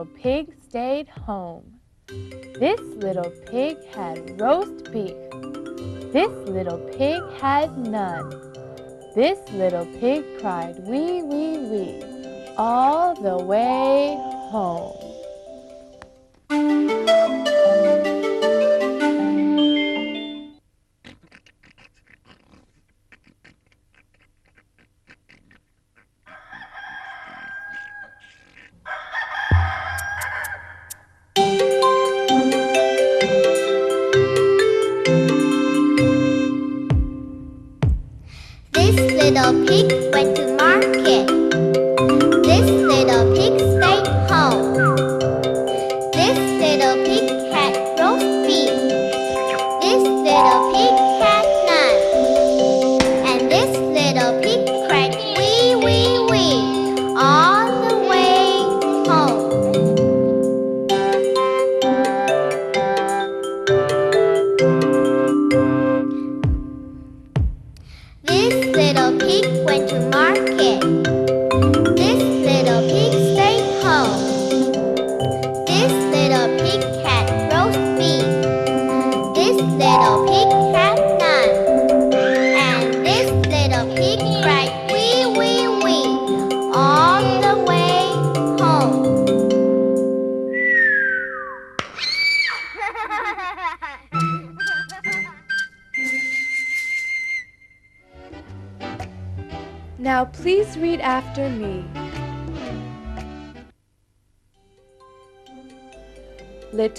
little pig stayed home. This little pig had roast beef. This little pig had none. This little pig cried wee wee wee all the way home.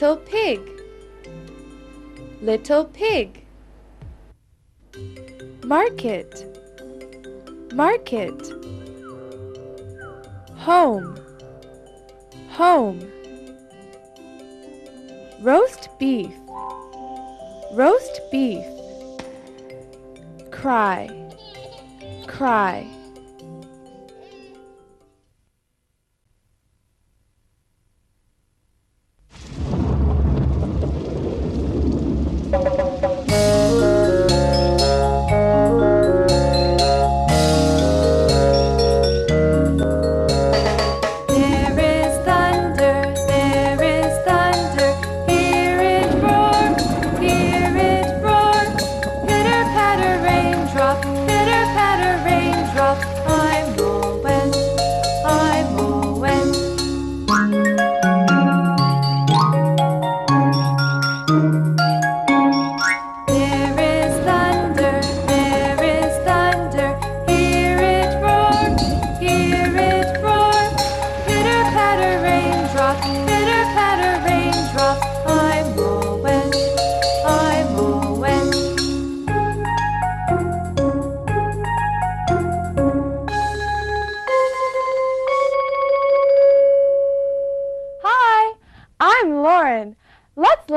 Little pig. Little pig. Market. Market. Home. Home. Roast beef. Roast beef. Cry. Cry.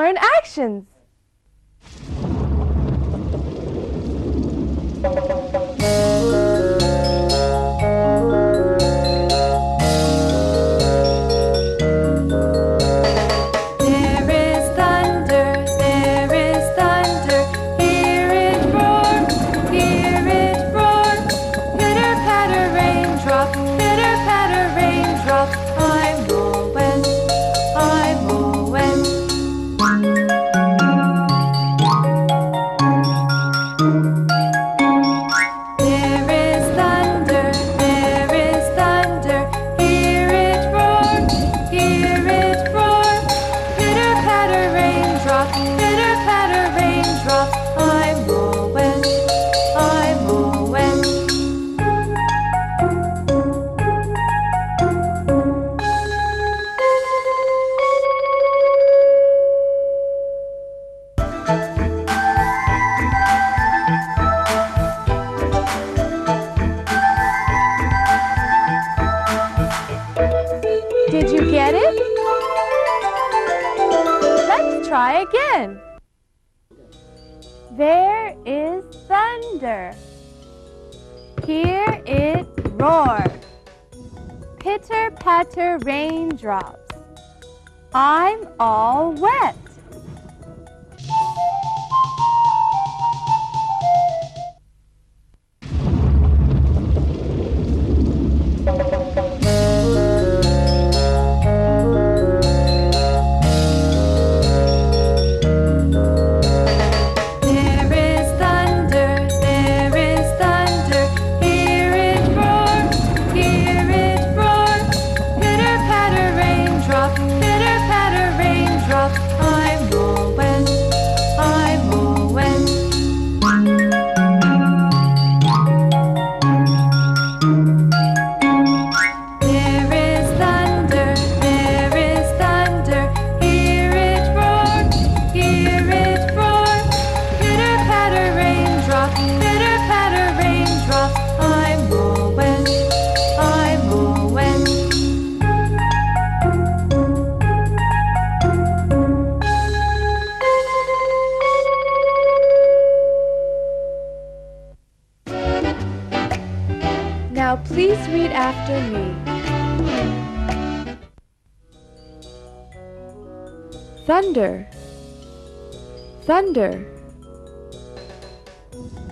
learn actions. Try again. There is thunder. Hear it roar. Pitter patter raindrops. I'm all wet. Thunder, thunder.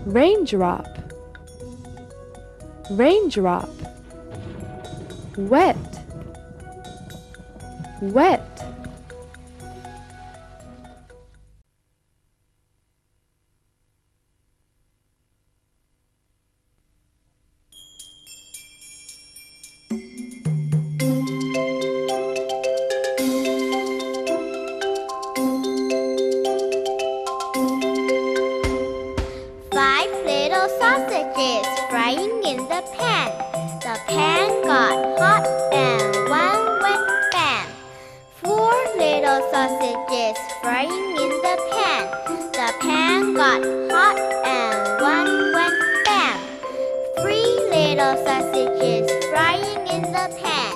Raindrop, raindrop. Wet, wet. Little sausages frying in the pan. The pan got hot and one went bam. Three little sausages frying in the pan.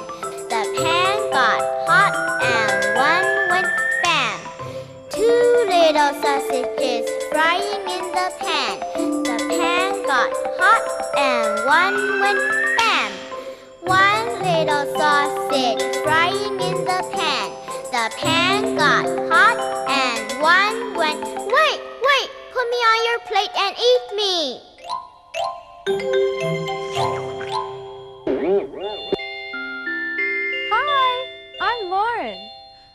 The pan got hot and one went bam. Two little sausages frying in the pan. The pan got hot and one went bam. One little sausage frying in the pan. The pan got hot and one went. Wait, wait! Put me on your plate and eat me. Hi, I'm Lauren.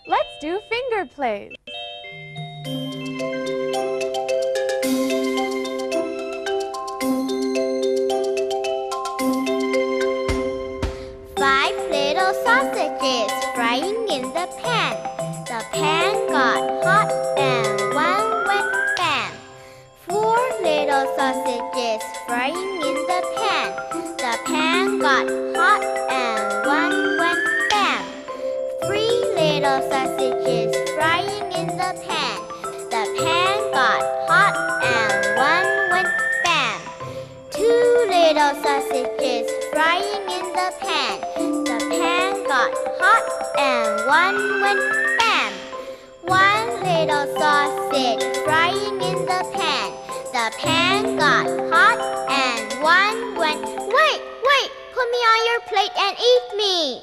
Let's do finger plays. Sausages frying in the pan. The pan got hot and one went bam. Three little sausages frying in the pan. The pan got hot and one went bam. Two little sausages frying in the pan. The pan got hot and one went bam. One little sausage frying in the pan. The pan got hot and one went. Wait, wait! Put me on your plate and eat me.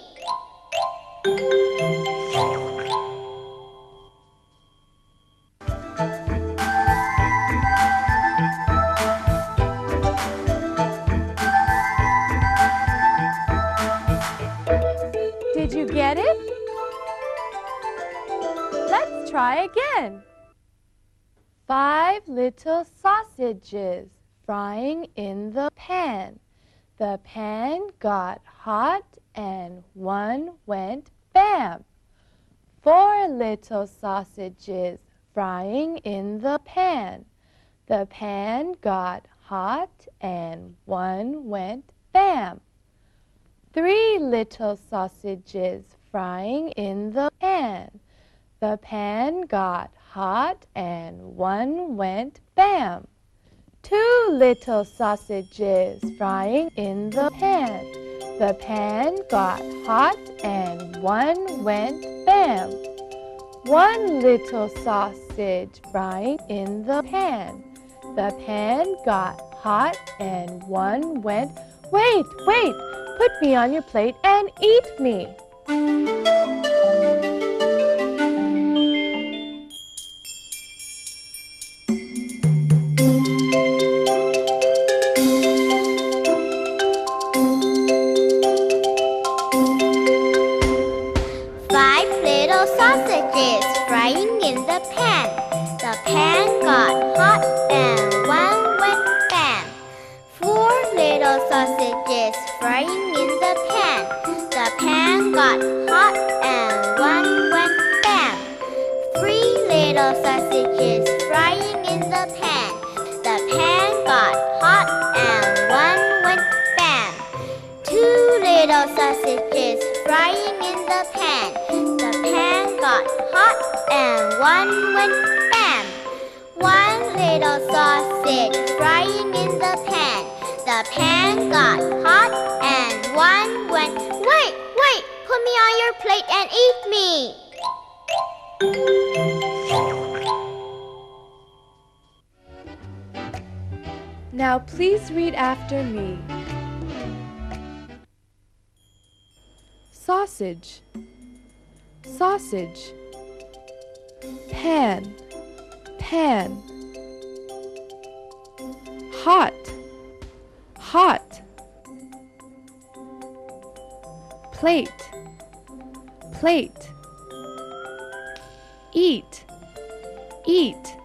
Did you get it? Let's try again. Five little sausages frying in the pan. The pan got hot and one went bam. Four little sausages frying in the pan. The pan got hot and one went bam. Three little sausages frying in the pan. The pan got hot and one went bam. Two little sausages frying in the pan. The pan got hot and one went bam. One little sausage frying in the pan. The pan got hot and one went, wait, wait, put me on your plate and eat me. sausages frying in the pan. The pan got hot and one went bam. One little sausage frying in the pan. The pan got hot and one went, wait, wait, put me on your plate and eat me. Now please read after me. sausage. Sausage. Pan. Pan. Hot. Hot. Plate. Plate. Eat. Eat.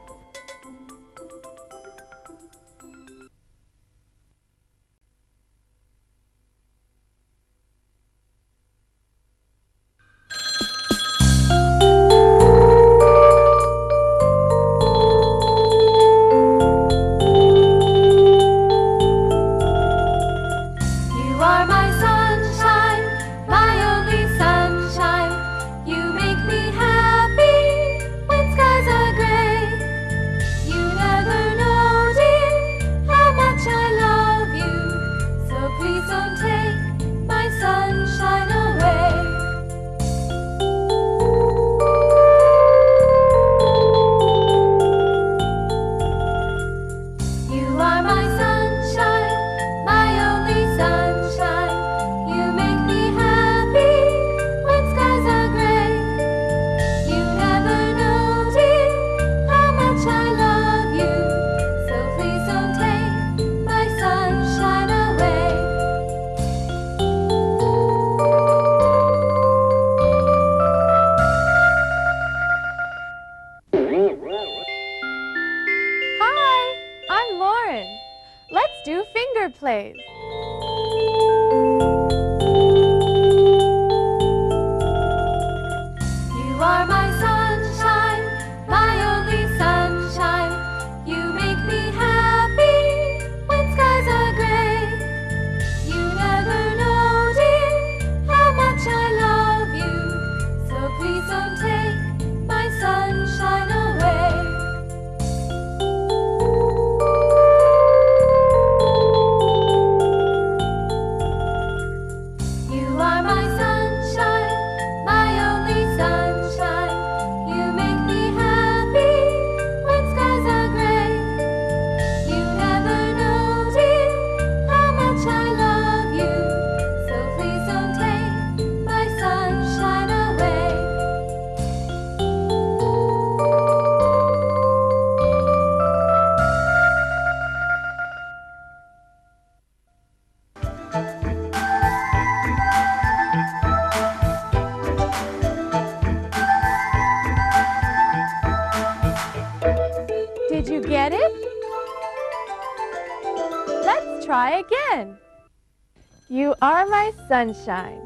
sunshine,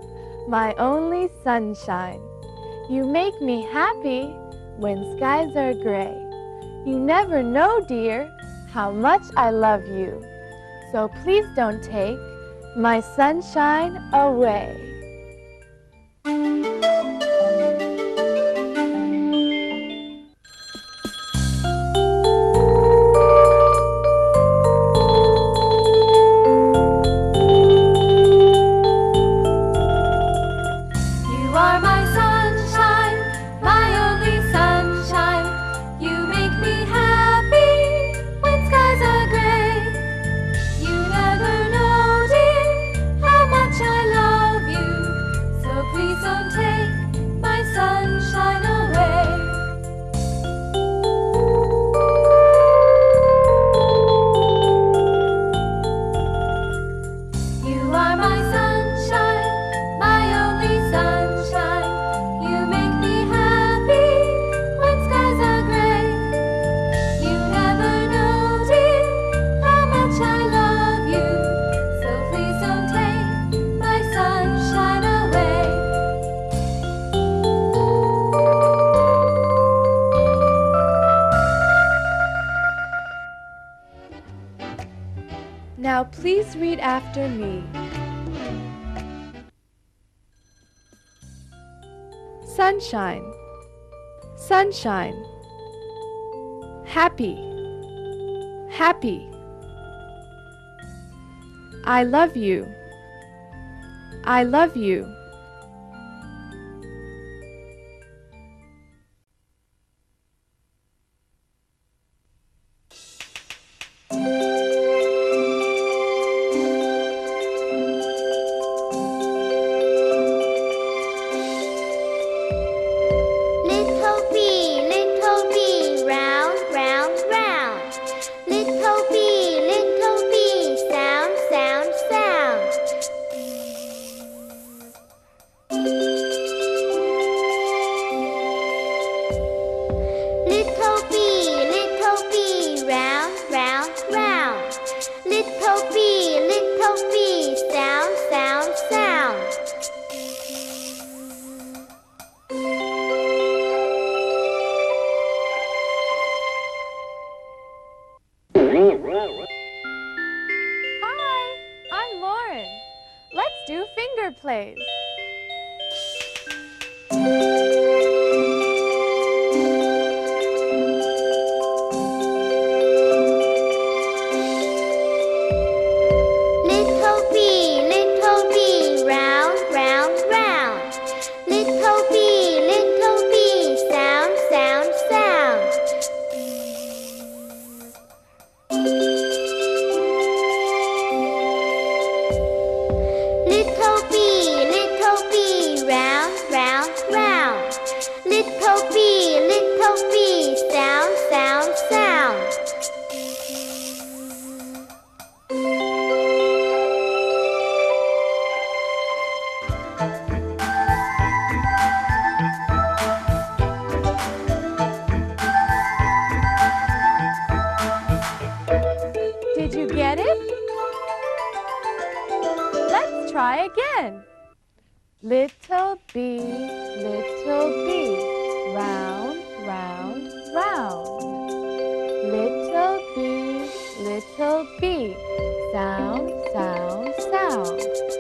my only sunshine. You make me happy when skies are gray. You never know, dear, how much I love you. So please don't take my sunshine away. please read after me. Sunshine, sunshine. Happy, happy. I love you. I love you. Try again. Little bee, little bee, round, round, round. Little bee, little bee, sound, sound, sound.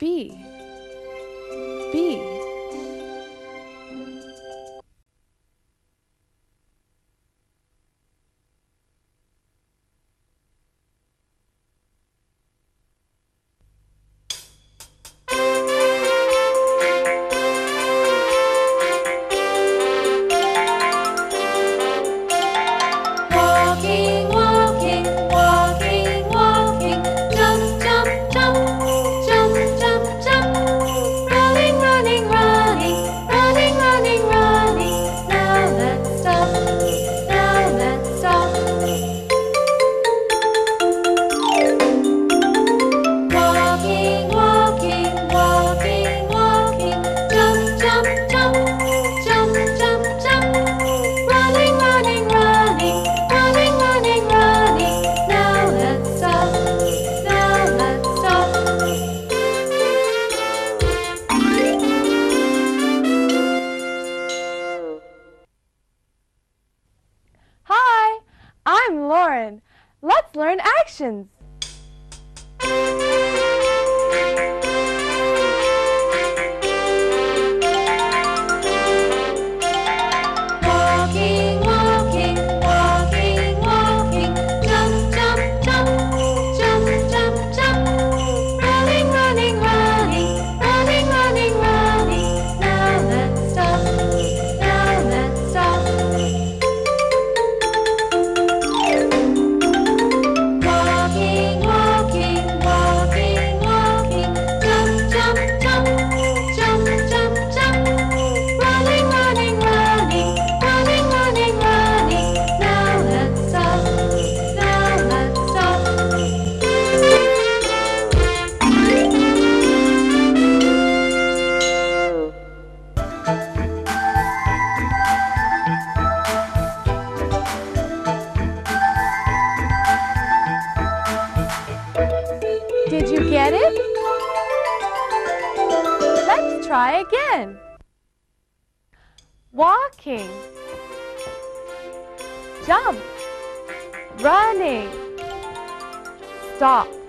bee, bee. learning. Stop.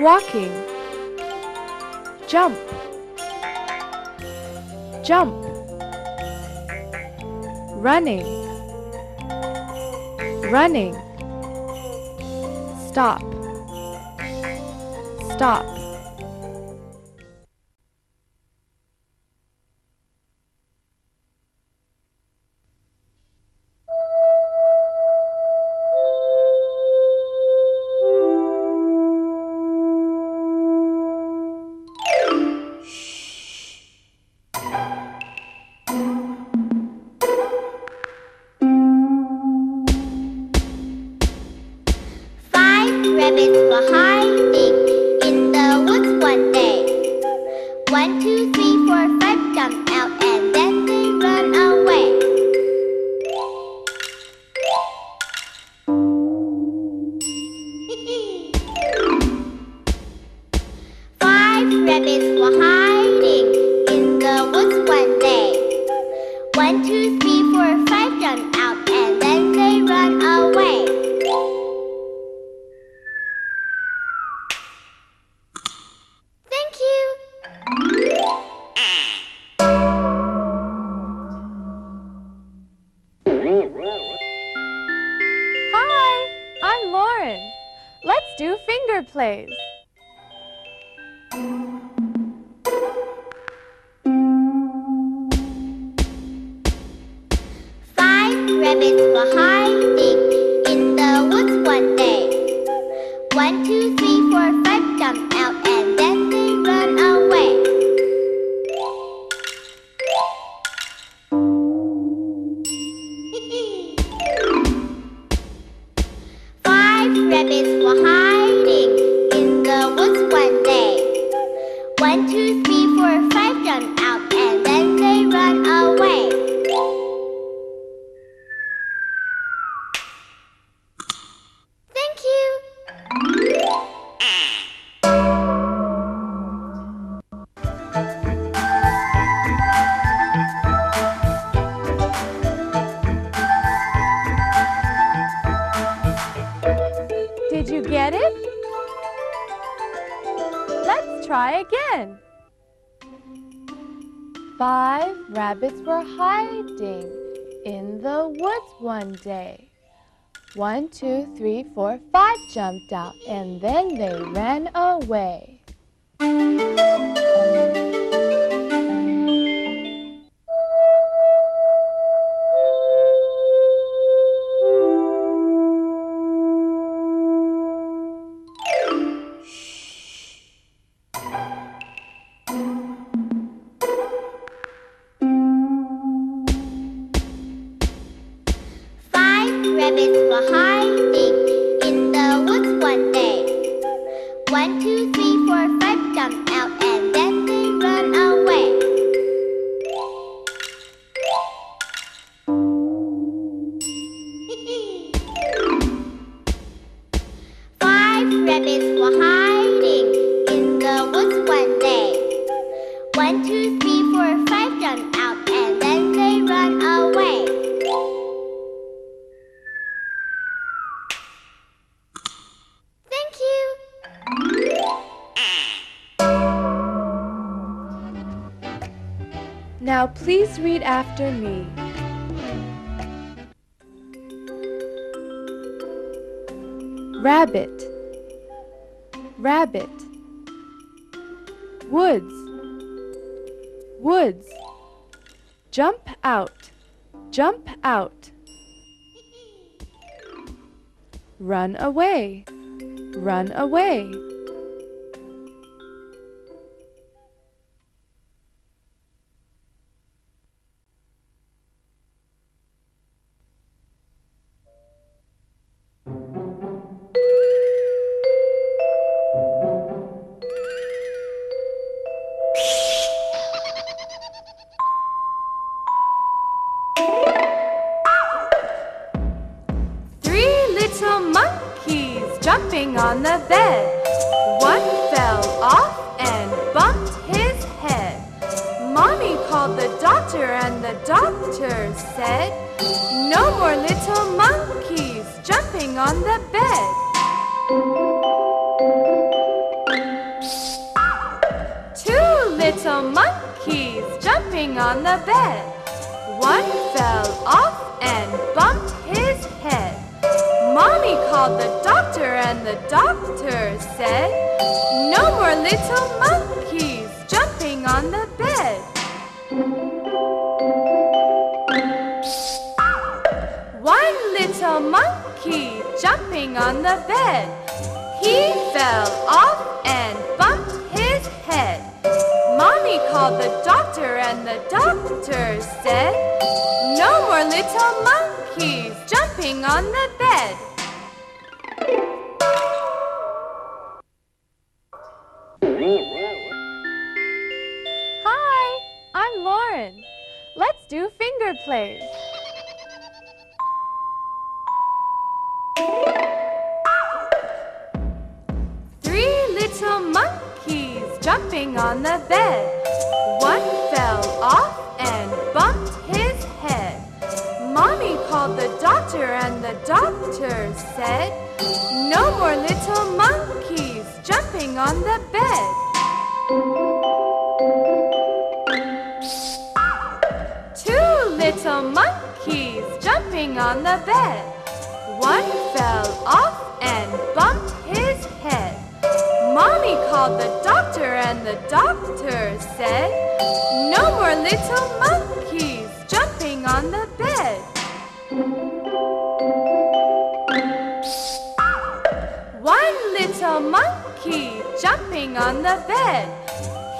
walking. Jump. Jump. Running. Running. Stop. Stop. try again. Five rabbits were hiding in the woods one day. One, two, three, four, five jumped out, and then they ran away. Now please read after me. Rabbit, rabbit. Woods, woods. Jump out, jump out. Run away, run away. Doctor said, No more little monkeys jumping on the bed. Two little monkeys jumping on the bed. One fell off and bumped his head. Mommy called the doctor, and the doctor said, No more little monkeys jumping on the bed. One little monkey jumping on the bed. He fell off and bumped his head. Mommy called the doctor, and the doctor said, No more little monkeys jumping on the bed. Hi, I'm Lauren. Let's do finger plays. Three little monkeys jumping on the bed. One fell off and bumped his head. Mommy called the doctor, and the doctor said, No more little monkeys jumping on the bed. Two little monkeys jumping on the bed. One fell off and bumped his head. Mommy called the doctor, and the doctor said, No more little monkeys jumping on the bed. One little monkey jumping on the bed.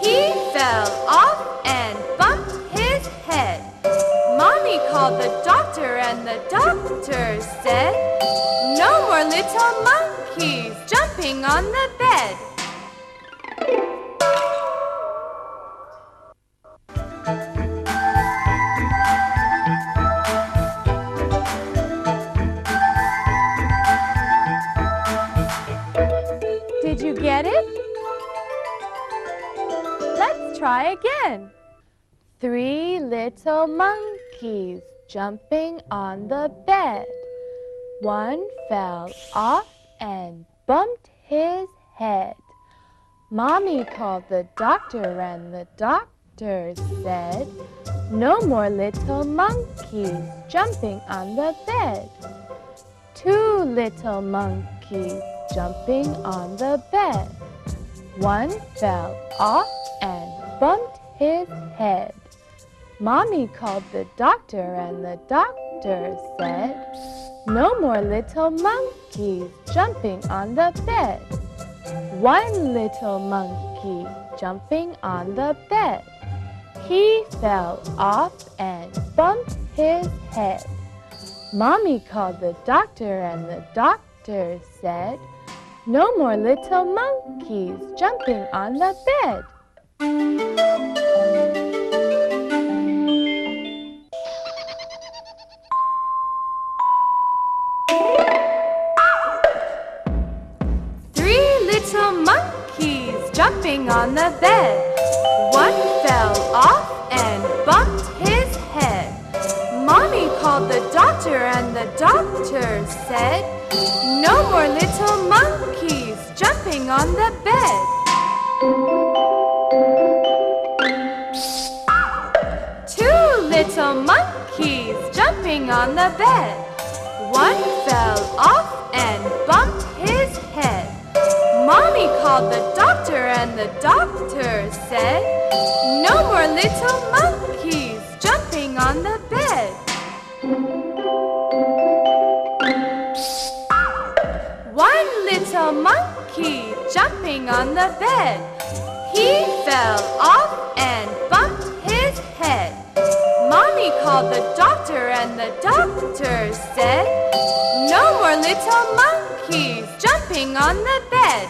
He fell off and bumped his head. Mommy called the doctor, and the doctor said, No more little monkeys jumping on the bed. Did you get it? Let's try again. Three little monkeys jumping on the bed. One fell off and bumped his head. Mommy called the doctor, and the doctor said, No more little monkeys jumping on the bed. Two little monkeys jumping on the bed. One fell off and bumped his head. Mommy called the doctor, and the doctor said, No more little monkeys jumping on the bed. One little monkey jumping on the bed. He fell off and bumped his head. Mommy called the doctor, and the doctor said, No more little monkeys jumping on the bed. Jumping on the bed. One fell off and bumped his head. Mommy called the doctor, and the doctor said, No more little monkeys jumping on the bed. Two little monkeys jumping on the bed. One fell off and bumped his head. Mommy called the doctor, and the doctor said, No more little monkeys jumping on the bed. One little monkey jumping on the bed. He fell off and bumped his head. Mommy called the doctor, and the doctor said, No more little monkeys jumping on the bed.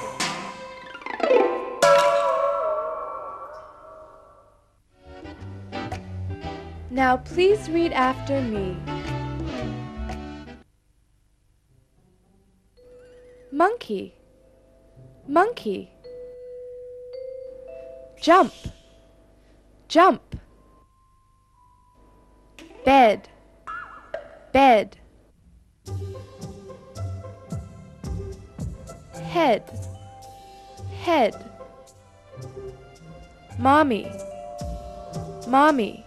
Now please read after me. Monkey, monkey. Jump, jump. Bed, bed. Head, head. Mommy, mommy.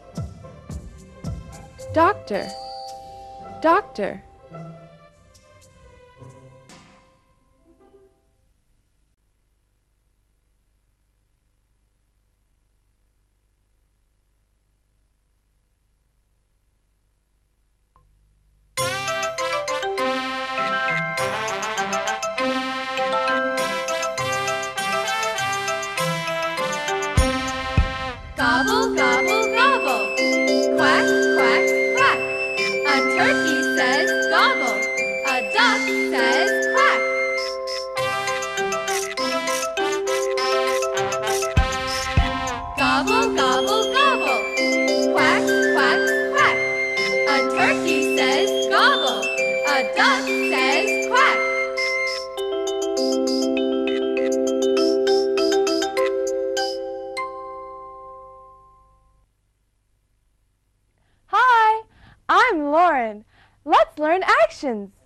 Doctor, doctor. Actions.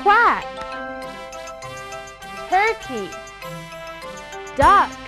Quack. Turkey. Duck.